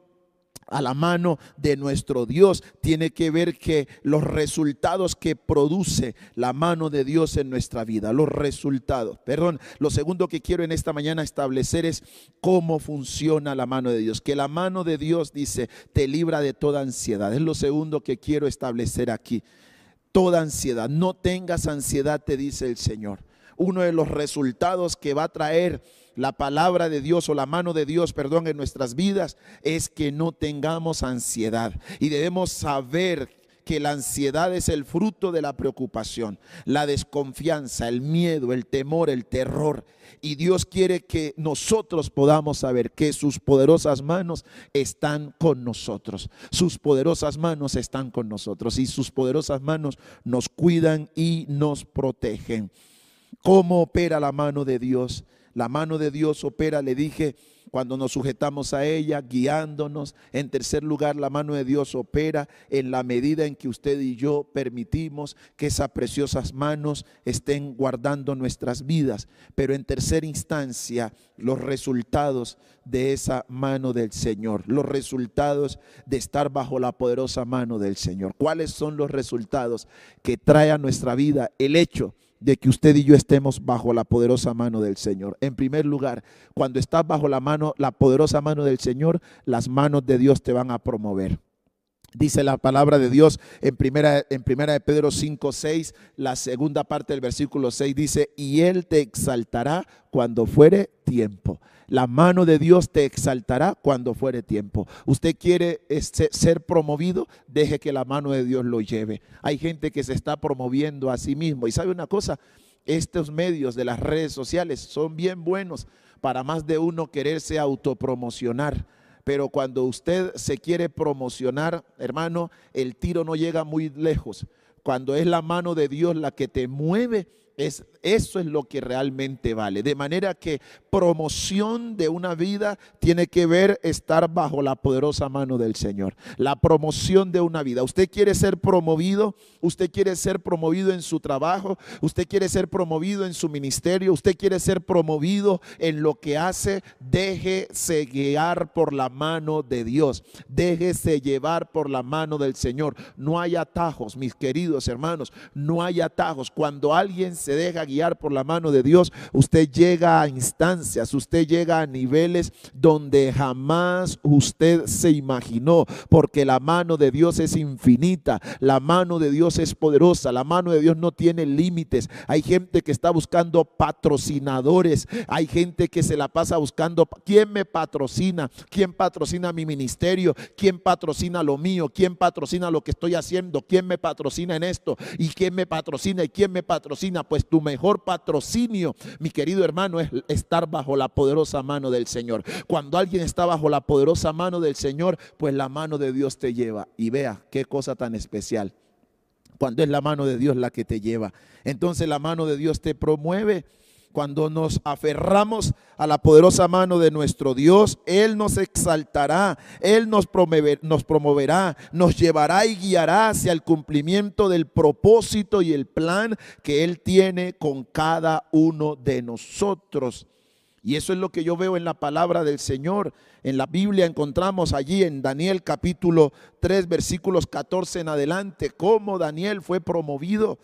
a la mano de nuestro Dios tiene que ver que los resultados que produce la mano de Dios en nuestra vida, los resultados. Perdón, lo segundo que quiero en esta mañana establecer es cómo funciona la mano de Dios. Que la mano de Dios dice, te libra de toda ansiedad. Es lo segundo que quiero establecer aquí. Toda ansiedad. No tengas ansiedad, te dice el Señor. Uno de los resultados que va a traer la palabra de Dios o la mano de Dios, perdón, en nuestras vidas es que no tengamos ansiedad. Y debemos saber que la ansiedad es el fruto de la preocupación, la desconfianza, el miedo, el temor, el terror. Y Dios quiere que nosotros podamos saber que sus poderosas manos están con nosotros. Sus poderosas manos están con nosotros y sus poderosas manos nos cuidan y nos protegen. ¿Cómo opera la mano de Dios? La mano de Dios opera, le dije, cuando nos sujetamos a ella, guiándonos. En tercer lugar, la mano de Dios opera en la medida en que usted y yo permitimos que esas preciosas manos estén guardando nuestras vidas. Pero en tercera instancia, los resultados de esa mano del Señor, los resultados de estar bajo la poderosa mano del Señor. ¿Cuáles son los resultados que trae a nuestra vida el hecho? De que usted y yo estemos bajo la poderosa mano del Señor. En primer lugar, cuando estás bajo la mano, la poderosa mano del Señor, las manos de Dios te van a promover. Dice la palabra de Dios en primera, en primera de Pedro 5, 6, la segunda parte del versículo 6 dice, y Él te exaltará cuando fuere tiempo. La mano de Dios te exaltará cuando fuere tiempo. Usted quiere este, ser promovido, deje que la mano de Dios lo lleve. Hay gente que se está promoviendo a sí mismo. Y sabe una cosa, estos medios de las redes sociales son bien buenos para más de uno quererse autopromocionar pero cuando usted se quiere promocionar, hermano, el tiro no llega muy lejos. Cuando es la mano de Dios la que te mueve, es, eso es lo que realmente vale. De manera que promoción de una vida tiene que ver estar bajo la poderosa mano del Señor. La promoción de una vida. Usted quiere ser promovido, usted quiere ser promovido en su trabajo, usted quiere ser promovido en su ministerio, usted quiere ser promovido en lo que hace. Déjese guiar por la mano de Dios. Déjese llevar por la mano del Señor. No hay atajos, mis queridos hermanos. No hay atajos. Cuando alguien se se deja guiar por la mano de Dios, usted llega a instancias, usted llega a niveles donde jamás usted se imaginó, porque la mano de Dios es infinita, la mano de Dios es poderosa, la mano de Dios no tiene límites. Hay gente que está buscando patrocinadores, hay gente que se la pasa buscando, ¿quién me patrocina? ¿Quién patrocina mi ministerio? ¿Quién patrocina lo mío? ¿Quién patrocina lo que estoy haciendo? ¿Quién me patrocina en esto? ¿Y quién me patrocina? ¿Y quién me patrocina? Pues tu mejor patrocinio, mi querido hermano, es estar bajo la poderosa mano del Señor. Cuando alguien está bajo la poderosa mano del Señor, pues la mano de Dios te lleva. Y vea qué cosa tan especial. Cuando es la mano de Dios la que te lleva. Entonces la mano de Dios te promueve cuando nos aferramos a la poderosa mano de nuestro Dios, Él nos exaltará, Él nos, nos promoverá, nos llevará y guiará hacia el cumplimiento del propósito y el plan que Él tiene con cada uno de nosotros. Y eso es lo que yo veo en la palabra del Señor. En la Biblia encontramos allí en Daniel capítulo 3 versículos 14 en adelante cómo Daniel fue promovido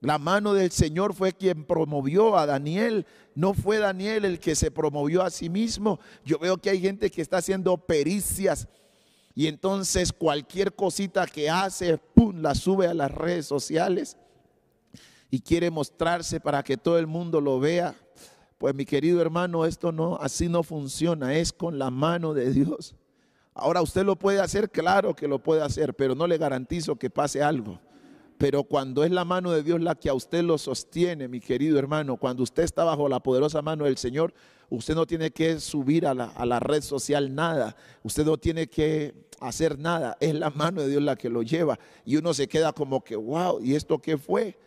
la mano del Señor fue quien promovió a Daniel. No fue Daniel el que se promovió a sí mismo. Yo veo que hay gente que está haciendo pericias y entonces cualquier cosita que hace, ¡pum!, la sube a las redes sociales y quiere mostrarse para que todo el mundo lo vea. Pues mi querido hermano, esto no, así no funciona, es con la mano de Dios. Ahora usted lo puede hacer, claro que lo puede hacer, pero no le garantizo que pase algo. Pero cuando es la mano de Dios la que a usted lo sostiene, mi querido hermano, cuando usted está bajo la poderosa mano del Señor, usted no tiene que subir a la, a la red social nada, usted no tiene que hacer nada, es la mano de Dios la que lo lleva. Y uno se queda como que, wow, ¿y esto qué fue?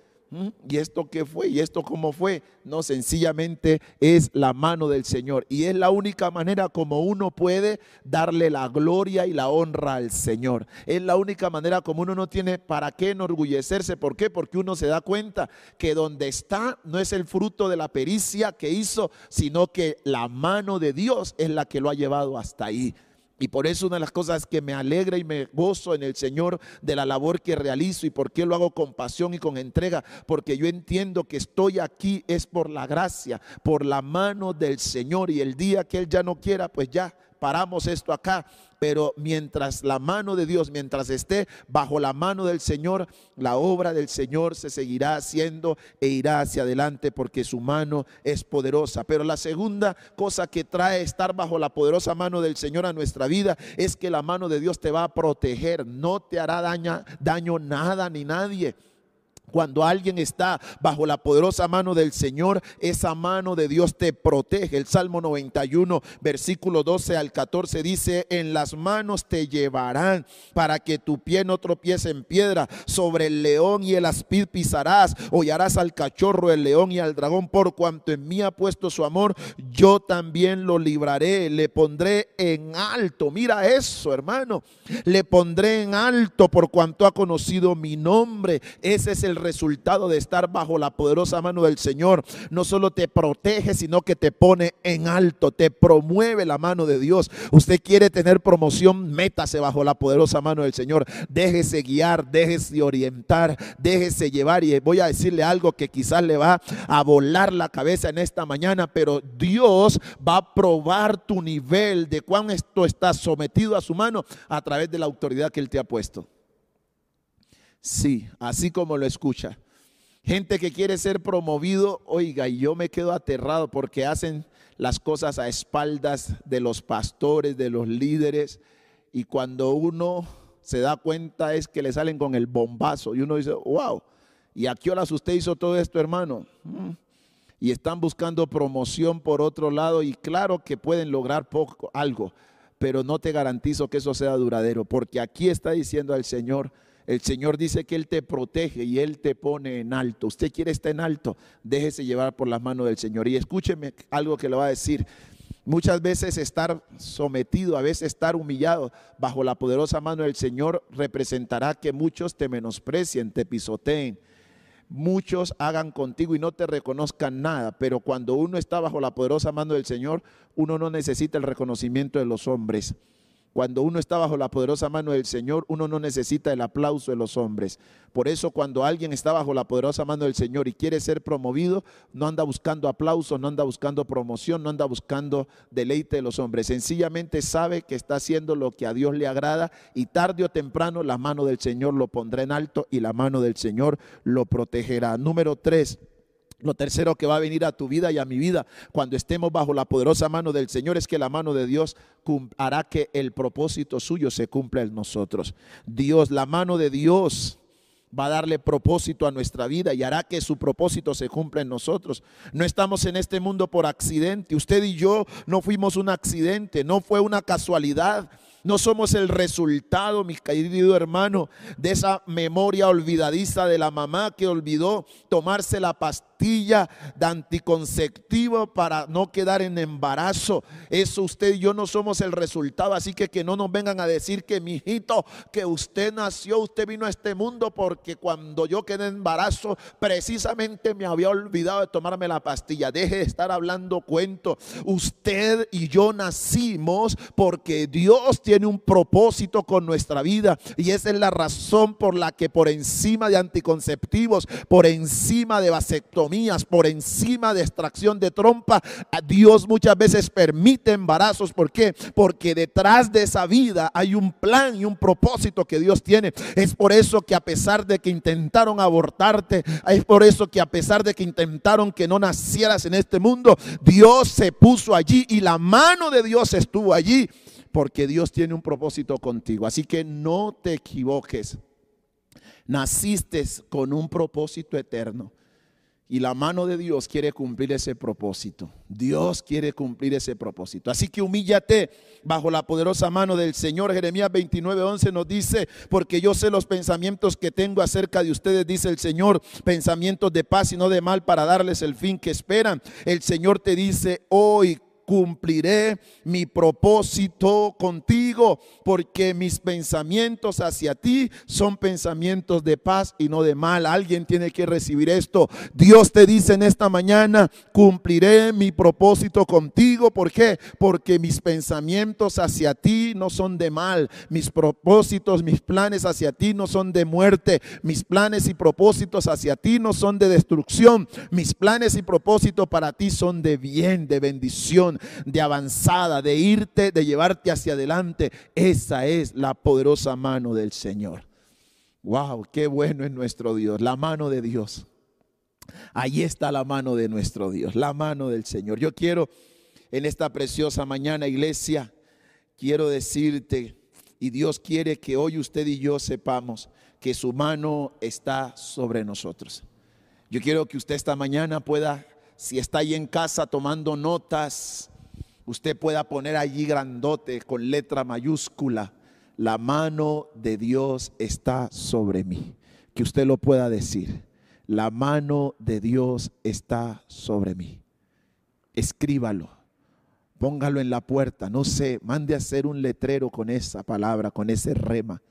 ¿Y esto qué fue? ¿Y esto cómo fue? No, sencillamente es la mano del Señor. Y es la única manera como uno puede darle la gloria y la honra al Señor. Es la única manera como uno no tiene para qué enorgullecerse. Porque uno se da cuenta que donde está no es el fruto de la pericia que hizo, sino que la mano de Dios es la que lo ha llevado hasta ahí. Y por eso una de las cosas que me alegra y me gozo en el Señor de la labor que realizo y por qué lo hago con pasión y con entrega, porque yo entiendo que estoy aquí es por la gracia, por la mano del Señor y el día que Él ya no quiera, pues ya paramos esto acá pero mientras la mano de Dios, mientras esté bajo la mano del Señor, la obra del Señor se seguirá haciendo e irá hacia adelante porque su mano es poderosa. Pero la segunda cosa que trae estar bajo la poderosa mano del Señor a nuestra vida es que la mano de Dios te va a proteger, no te hará daño, daño nada ni nadie. Cuando alguien está bajo la poderosa mano del Señor, esa mano de Dios te protege. El Salmo 91, versículo 12 al 14 dice, en las manos te llevarán para que tu pie no tropiece en piedra. Sobre el león y el aspid pisarás, hollarás al cachorro, el león y al dragón, por cuanto en mí ha puesto su amor, yo también lo libraré, le pondré en alto. Mira eso, hermano. Le pondré en alto por cuanto ha conocido mi nombre. Ese es el resultado de estar bajo la poderosa mano del Señor. No solo te protege, sino que te pone en alto, te promueve la mano de Dios. Usted quiere tener promoción, métase bajo la poderosa mano del Señor. Déjese guiar, déjese orientar, déjese llevar. Y voy a decirle algo que quizás le va a volar la cabeza en esta mañana, pero Dios va a probar tu nivel de cuán esto está sometido a su mano a través de la autoridad que Él te ha puesto. Sí, así como lo escucha. Gente que quiere ser promovido, oiga, y yo me quedo aterrado porque hacen las cosas a espaldas de los pastores, de los líderes, y cuando uno se da cuenta es que le salen con el bombazo y uno dice, wow, ¿y a qué horas usted hizo todo esto, hermano? Mm. Y están buscando promoción por otro lado y claro que pueden lograr poco, algo, pero no te garantizo que eso sea duradero, porque aquí está diciendo al Señor, el Señor dice que Él te protege y Él te pone en alto. Usted quiere estar en alto, déjese llevar por las manos del Señor. Y escúcheme algo que le va a decir. Muchas veces estar sometido, a veces estar humillado bajo la poderosa mano del Señor representará que muchos te menosprecien, te pisoteen, muchos hagan contigo y no te reconozcan nada. Pero cuando uno está bajo la poderosa mano del Señor, uno no necesita el reconocimiento de los hombres. Cuando uno está bajo la poderosa mano del Señor, uno no necesita el aplauso de los hombres. Por eso cuando alguien está bajo la poderosa mano del Señor y quiere ser promovido, no anda buscando aplauso, no anda buscando promoción, no anda buscando deleite de los hombres. Sencillamente sabe que está haciendo lo que a Dios le agrada y tarde o temprano la mano del Señor lo pondrá en alto y la mano del Señor lo protegerá. Número tres. Lo tercero que va a venir a tu vida y a mi vida cuando estemos bajo la poderosa mano del Señor es que la mano de Dios hará que el propósito suyo se cumpla en nosotros. Dios, la mano de Dios va a darle propósito a nuestra vida y hará que su propósito se cumpla en nosotros. No estamos en este mundo por accidente. Usted y yo no fuimos un accidente, no fue una casualidad. No somos el resultado, mi querido hermano, de esa memoria olvidadiza de la mamá que olvidó tomarse la pastilla de anticonceptivo para no quedar en embarazo. Eso usted y yo no somos el resultado, así que que no nos vengan a decir que mi hijito, que usted nació, usted vino a este mundo porque cuando yo quedé en embarazo, precisamente me había olvidado de tomarme la pastilla. Deje de estar hablando cuento. Usted y yo nacimos porque Dios tiene un propósito con nuestra vida y esa es la razón por la que por encima de anticonceptivos, por encima de vasectomía, por encima de extracción de trompa. Dios muchas veces permite embarazos. ¿Por qué? Porque detrás de esa vida hay un plan y un propósito que Dios tiene. Es por eso que a pesar de que intentaron abortarte, es por eso que a pesar de que intentaron que no nacieras en este mundo, Dios se puso allí y la mano de Dios estuvo allí porque Dios tiene un propósito contigo. Así que no te equivoques. Naciste con un propósito eterno. Y la mano de Dios quiere cumplir ese propósito. Dios quiere cumplir ese propósito. Así que humíllate bajo la poderosa mano del Señor. Jeremías 29, 11 nos dice, porque yo sé los pensamientos que tengo acerca de ustedes, dice el Señor, pensamientos de paz y no de mal para darles el fin que esperan. El Señor te dice hoy, cumpliré mi propósito contigo, porque mis pensamientos hacia ti son pensamientos de paz y no de mal. Alguien tiene que recibir esto. Dios te dice en esta mañana, cumpliré mi propósito contigo. ¿Por qué? Porque mis pensamientos hacia ti no son de mal. Mis propósitos, mis planes hacia ti no son de muerte. Mis planes y propósitos hacia ti no son de destrucción. Mis planes y propósitos para ti son de bien, de bendición de avanzada, de irte, de llevarte hacia adelante. Esa es la poderosa mano del Señor. Wow, qué bueno es nuestro Dios, la mano de Dios. Ahí está la mano de nuestro Dios, la mano del Señor. Yo quiero en esta preciosa mañana, iglesia, quiero decirte, y Dios quiere que hoy usted y yo sepamos que su mano está sobre nosotros. Yo quiero que usted esta mañana pueda, si está ahí en casa tomando notas, usted pueda poner allí grandote con letra mayúscula, la mano de Dios está sobre mí. Que usted lo pueda decir, la mano de Dios está sobre mí. Escríbalo, póngalo en la puerta, no sé, mande a hacer un letrero con esa palabra, con ese rema.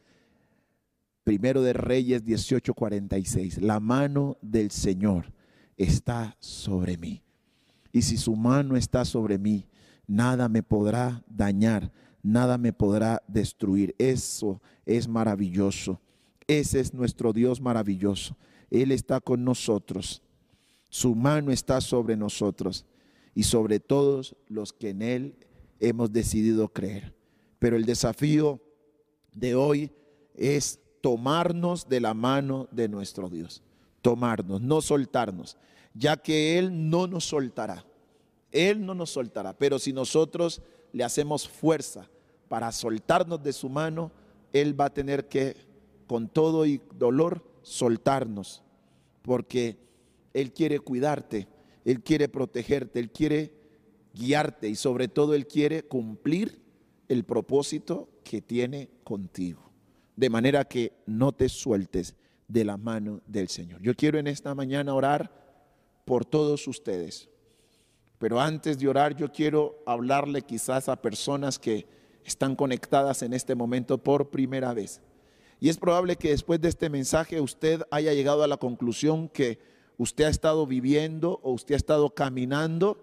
Primero de Reyes 18:46. La mano del Señor está sobre mí. Y si su mano está sobre mí, nada me podrá dañar, nada me podrá destruir. Eso es maravilloso. Ese es nuestro Dios maravilloso. Él está con nosotros. Su mano está sobre nosotros y sobre todos los que en Él hemos decidido creer. Pero el desafío de hoy es tomarnos de la mano de nuestro Dios. Tomarnos, no soltarnos, ya que Él no nos soltará. Él no nos soltará. Pero si nosotros le hacemos fuerza para soltarnos de su mano, Él va a tener que, con todo y dolor, soltarnos. Porque Él quiere cuidarte, Él quiere protegerte, Él quiere guiarte y sobre todo Él quiere cumplir el propósito que tiene contigo de manera que no te sueltes de la mano del Señor. Yo quiero en esta mañana orar por todos ustedes, pero antes de orar yo quiero hablarle quizás a personas que están conectadas en este momento por primera vez. Y es probable que después de este mensaje usted haya llegado a la conclusión que usted ha estado viviendo o usted ha estado caminando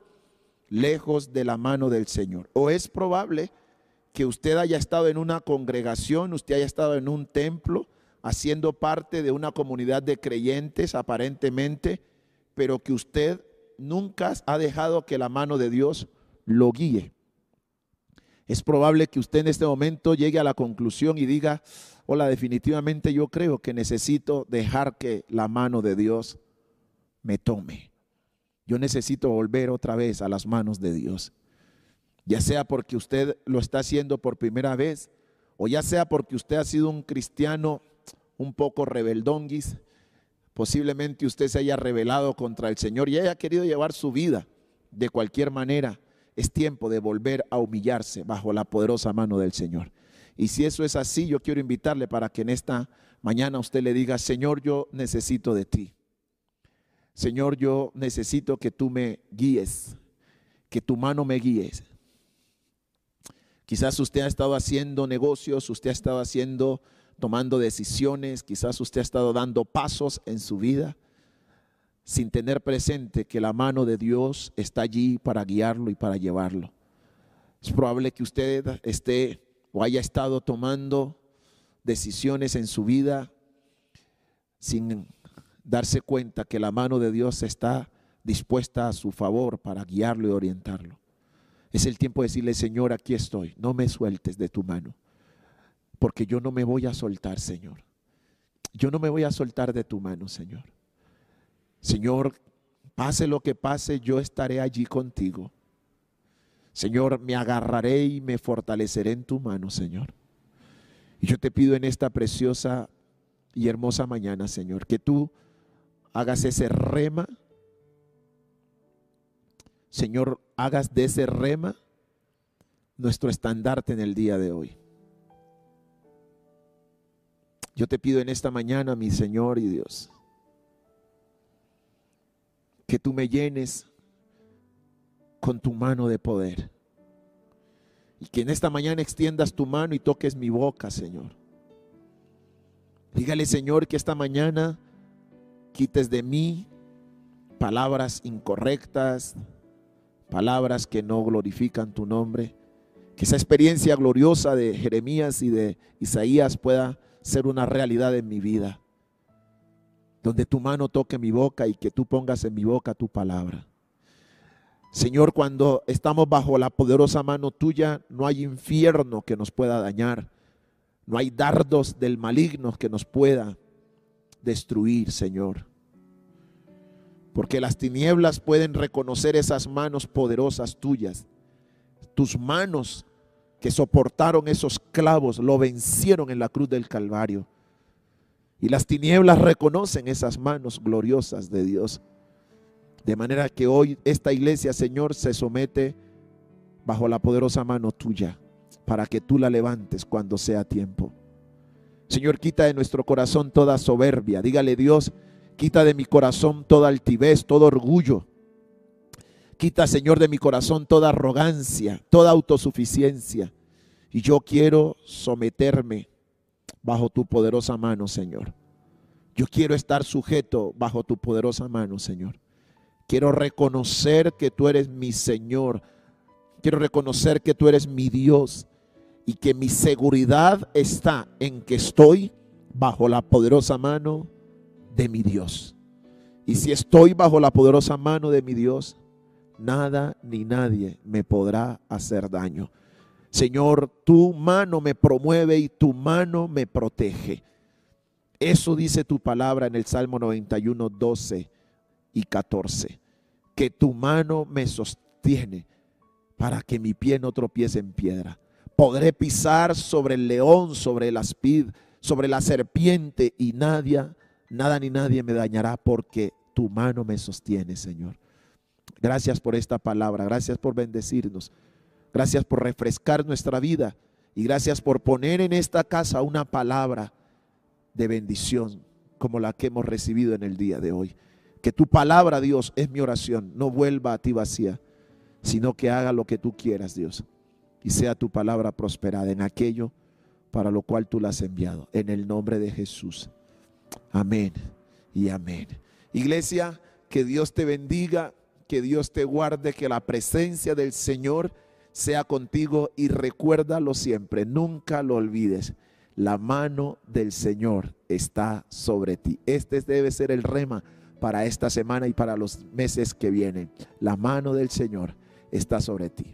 lejos de la mano del Señor. O es probable que usted haya estado en una congregación, usted haya estado en un templo, haciendo parte de una comunidad de creyentes aparentemente, pero que usted nunca ha dejado que la mano de Dios lo guíe. Es probable que usted en este momento llegue a la conclusión y diga, hola, definitivamente yo creo que necesito dejar que la mano de Dios me tome. Yo necesito volver otra vez a las manos de Dios ya sea porque usted lo está haciendo por primera vez o ya sea porque usted ha sido un cristiano un poco rebeldonguis, posiblemente usted se haya rebelado contra el Señor y haya querido llevar su vida de cualquier manera, es tiempo de volver a humillarse bajo la poderosa mano del Señor. Y si eso es así, yo quiero invitarle para que en esta mañana usted le diga, Señor, yo necesito de ti. Señor, yo necesito que tú me guíes, que tu mano me guíes. Quizás usted ha estado haciendo negocios, usted ha estado haciendo, tomando decisiones, quizás usted ha estado dando pasos en su vida sin tener presente que la mano de Dios está allí para guiarlo y para llevarlo. Es probable que usted esté o haya estado tomando decisiones en su vida sin darse cuenta que la mano de Dios está dispuesta a su favor para guiarlo y orientarlo. Es el tiempo de decirle, Señor, aquí estoy, no me sueltes de tu mano, porque yo no me voy a soltar, Señor. Yo no me voy a soltar de tu mano, Señor. Señor, pase lo que pase, yo estaré allí contigo. Señor, me agarraré y me fortaleceré en tu mano, Señor. Y yo te pido en esta preciosa y hermosa mañana, Señor, que tú hagas ese rema Señor, hagas de ese rema nuestro estandarte en el día de hoy. Yo te pido en esta mañana, mi Señor y Dios, que tú me llenes con tu mano de poder. Y que en esta mañana extiendas tu mano y toques mi boca, Señor. Dígale, Señor, que esta mañana quites de mí palabras incorrectas, palabras que no glorifican tu nombre. Que esa experiencia gloriosa de Jeremías y de Isaías pueda ser una realidad en mi vida. Donde tu mano toque mi boca y que tú pongas en mi boca tu palabra. Señor, cuando estamos bajo la poderosa mano tuya, no hay infierno que nos pueda dañar. No hay dardos del maligno que nos pueda destruir, Señor porque las tinieblas pueden reconocer esas manos poderosas tuyas. Tus manos que soportaron esos clavos lo vencieron en la cruz del Calvario. Y las tinieblas reconocen esas manos gloriosas de Dios. De manera que hoy esta iglesia, Señor, se somete bajo la poderosa mano tuya para que tú la levantes cuando sea tiempo. Señor, quita de nuestro corazón toda soberbia. Dígale Dios, Quita de mi corazón toda altivez, todo orgullo. Quita, Señor, de mi corazón toda arrogancia, toda autosuficiencia. Y yo quiero someterme bajo tu poderosa mano, Señor. Yo quiero estar sujeto bajo tu poderosa mano, Señor. Quiero reconocer que tú eres mi Señor. Quiero reconocer que tú eres mi Dios y que mi seguridad está en que estoy bajo la poderosa mano de mi Dios. Y si estoy bajo la poderosa mano de mi Dios, nada ni nadie me podrá hacer daño. Señor, tu mano me promueve y tu mano me protege. Eso dice tu palabra en el Salmo 91, 12 y 14. Que tu mano me sostiene para que mi pie no tropiece en piedra. Podré pisar sobre el león, sobre el aspid, sobre la serpiente y nadie, nada ni nadie me dañará porque tu mano me sostiene, Señor. Gracias por esta palabra, gracias por bendecirnos, gracias por refrescar nuestra vida y gracias por poner en esta casa una palabra de bendición como la que hemos recibido en el día de hoy. Que tu palabra, Dios, es mi oración, no vuelva a ti vacía, sino que haga lo que tú quieras, Dios y sea tu palabra prosperada en aquello para lo cual tú la has enviado. En el nombre de Jesús. Amén y amén. Iglesia, que Dios te bendiga, que Dios te guarde, que la presencia del Señor sea contigo y recuérdalo siempre, nunca lo olvides. La mano del Señor está sobre ti. Este debe ser el rema para esta semana y para los meses que vienen. La mano del Señor está sobre ti.